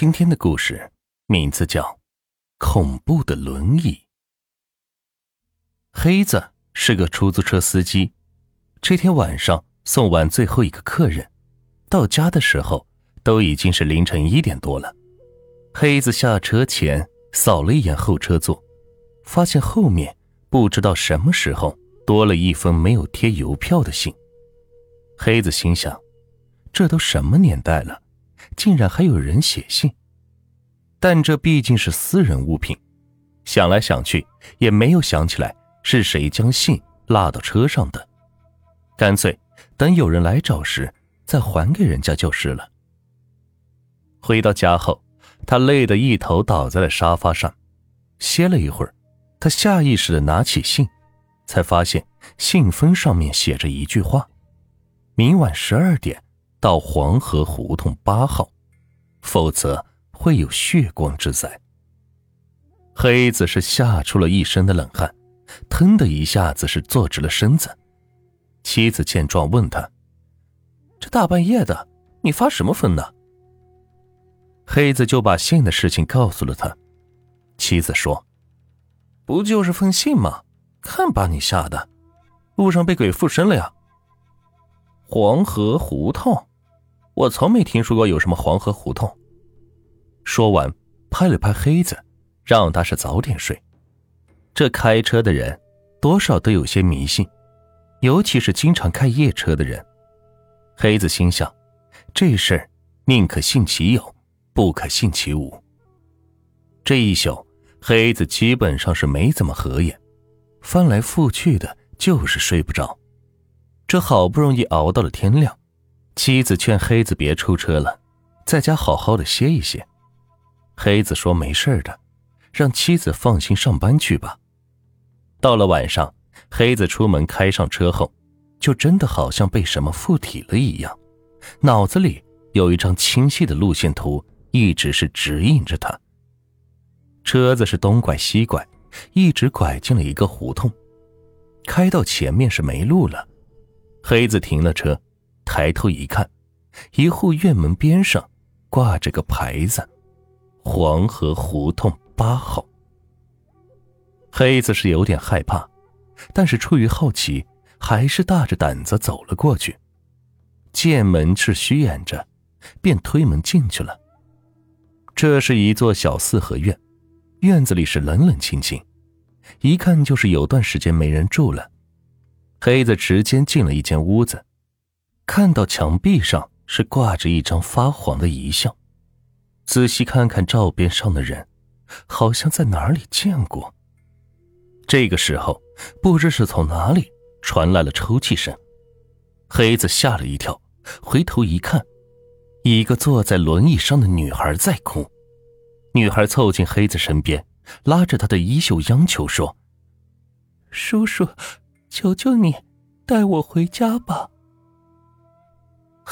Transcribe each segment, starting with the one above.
今天的故事名字叫《恐怖的轮椅》。黑子是个出租车司机，这天晚上送完最后一个客人，到家的时候都已经是凌晨一点多了。黑子下车前扫了一眼后车座，发现后面不知道什么时候多了一封没有贴邮票的信。黑子心想：这都什么年代了？竟然还有人写信，但这毕竟是私人物品，想来想去也没有想起来是谁将信落到车上的，干脆等有人来找时再还给人家就是了。回到家后，他累得一头倒在了沙发上，歇了一会儿，他下意识的拿起信，才发现信封上面写着一句话：“明晚十二点。”到黄河胡同八号，否则会有血光之灾。黑子是吓出了一身的冷汗，腾的一下子是坐直了身子。妻子见状问他：“这大半夜的，你发什么疯呢？”黑子就把信的事情告诉了他。妻子说：“不就是封信吗？看把你吓的，路上被鬼附身了呀！”黄河胡同。我从没听说过有什么黄河胡同。说完，拍了拍黑子，让他是早点睡。这开车的人多少都有些迷信，尤其是经常开夜车的人。黑子心想，这事儿宁可信其有，不可信其无。这一宿，黑子基本上是没怎么合眼，翻来覆去的，就是睡不着。这好不容易熬到了天亮。妻子劝黑子别出车了，在家好好的歇一歇。黑子说没事的，让妻子放心上班去吧。到了晚上，黑子出门开上车后，就真的好像被什么附体了一样，脑子里有一张清晰的路线图，一直是指引着他。车子是东拐西拐，一直拐进了一个胡同，开到前面是没路了。黑子停了车。抬头一看，一户院门边上挂着个牌子：“黄河胡同八号。”黑子是有点害怕，但是出于好奇，还是大着胆子走了过去。见门是虚掩着，便推门进去了。这是一座小四合院，院子里是冷冷清清，一看就是有段时间没人住了。黑子直接进了一间屋子。看到墙壁上是挂着一张发黄的遗像，仔细看看照片上的人，好像在哪里见过。这个时候，不知是从哪里传来了抽泣声，黑子吓了一跳，回头一看，一个坐在轮椅上的女孩在哭。女孩凑近黑子身边，拉着他的衣袖央求说：“叔叔，求求你，带我回家吧。”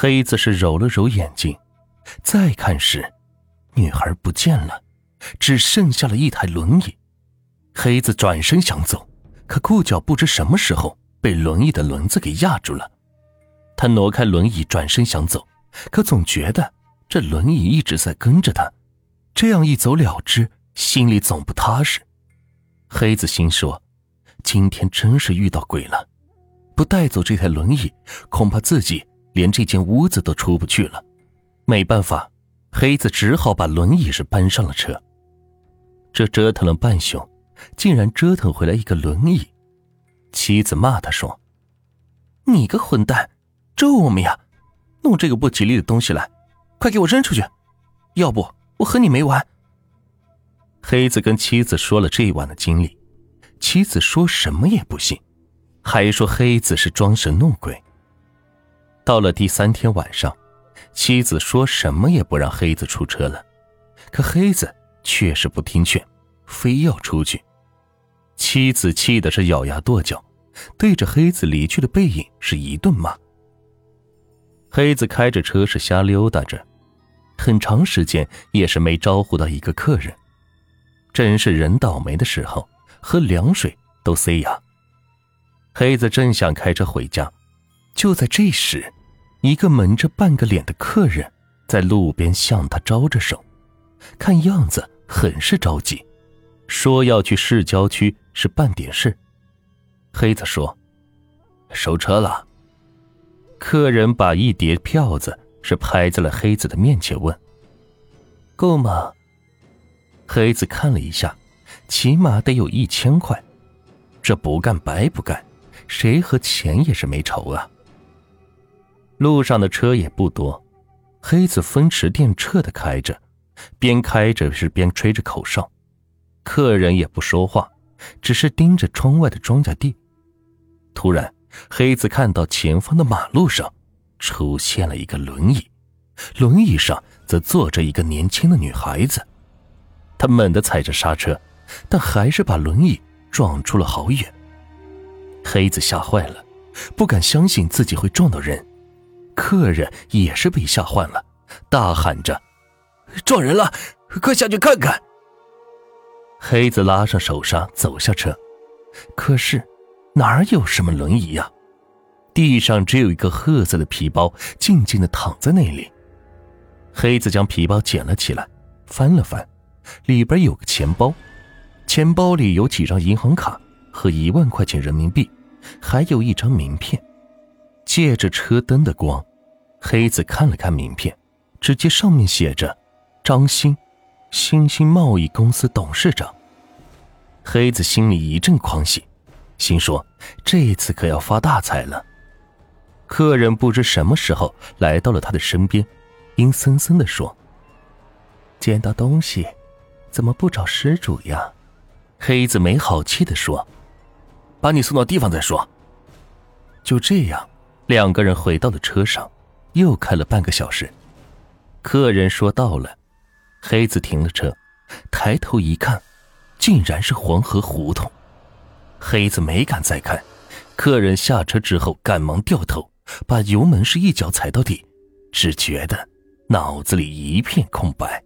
黑子是揉了揉眼睛，再看时，女孩不见了，只剩下了一台轮椅。黑子转身想走，可裤脚不知什么时候被轮椅的轮子给压住了。他挪开轮椅，转身想走，可总觉得这轮椅一直在跟着他，这样一走了之，心里总不踏实。黑子心说：“今天真是遇到鬼了，不带走这台轮椅，恐怕自己……”连这间屋子都出不去了，没办法，黑子只好把轮椅是搬上了车。这折腾了半宿，竟然折腾回来一个轮椅。妻子骂他说：“你个混蛋，咒我们呀！弄这个不吉利的东西来，快给我扔出去，要不我和你没完。”黑子跟妻子说了这一晚的经历，妻子说什么也不信，还说黑子是装神弄鬼。到了第三天晚上，妻子说什么也不让黑子出车了，可黑子却是不听劝，非要出去。妻子气的是咬牙跺脚，对着黑子离去的背影是一顿骂。黑子开着车是瞎溜达着，很长时间也是没招呼到一个客人，真是人倒霉的时候，喝凉水都塞牙。黑子正想开车回家，就在这时。一个蒙着半个脸的客人，在路边向他招着手，看样子很是着急，说要去市郊区是办点事。黑子说：“收车了。”客人把一叠票子是拍在了黑子的面前，问：“够吗？”黑子看了一下，起码得有一千块，这不干白不干，谁和钱也是没仇啊。路上的车也不多，黑子风驰电掣的开着，边开着是边吹着口哨，客人也不说话，只是盯着窗外的庄稼地。突然，黑子看到前方的马路上出现了一个轮椅，轮椅上则坐着一个年轻的女孩子。他猛地踩着刹车，但还是把轮椅撞出了好远。黑子吓坏了，不敢相信自己会撞到人。客人也是被吓坏了，大喊着：“撞人了，快下去看看！”黑子拉上手刹，走下车。可是哪有什么轮椅呀？地上只有一个褐色的皮包，静静的躺在那里。黑子将皮包捡了起来，翻了翻，里边有个钱包，钱包里有几张银行卡和一万块钱人民币，还有一张名片。借着车灯的光。黑子看了看名片，只见上面写着“张鑫，新兴贸易公司董事长”。黑子心里一阵狂喜，心说这次可要发大财了。客人不知什么时候来到了他的身边，阴森森的说：“捡到东西，怎么不找失主呀？”黑子没好气的说：“把你送到地方再说。”就这样，两个人回到了车上。又开了半个小时，客人说到了，黑子停了车，抬头一看，竟然是黄河胡同。黑子没敢再看，客人下车之后，赶忙掉头，把油门是一脚踩到底，只觉得脑子里一片空白。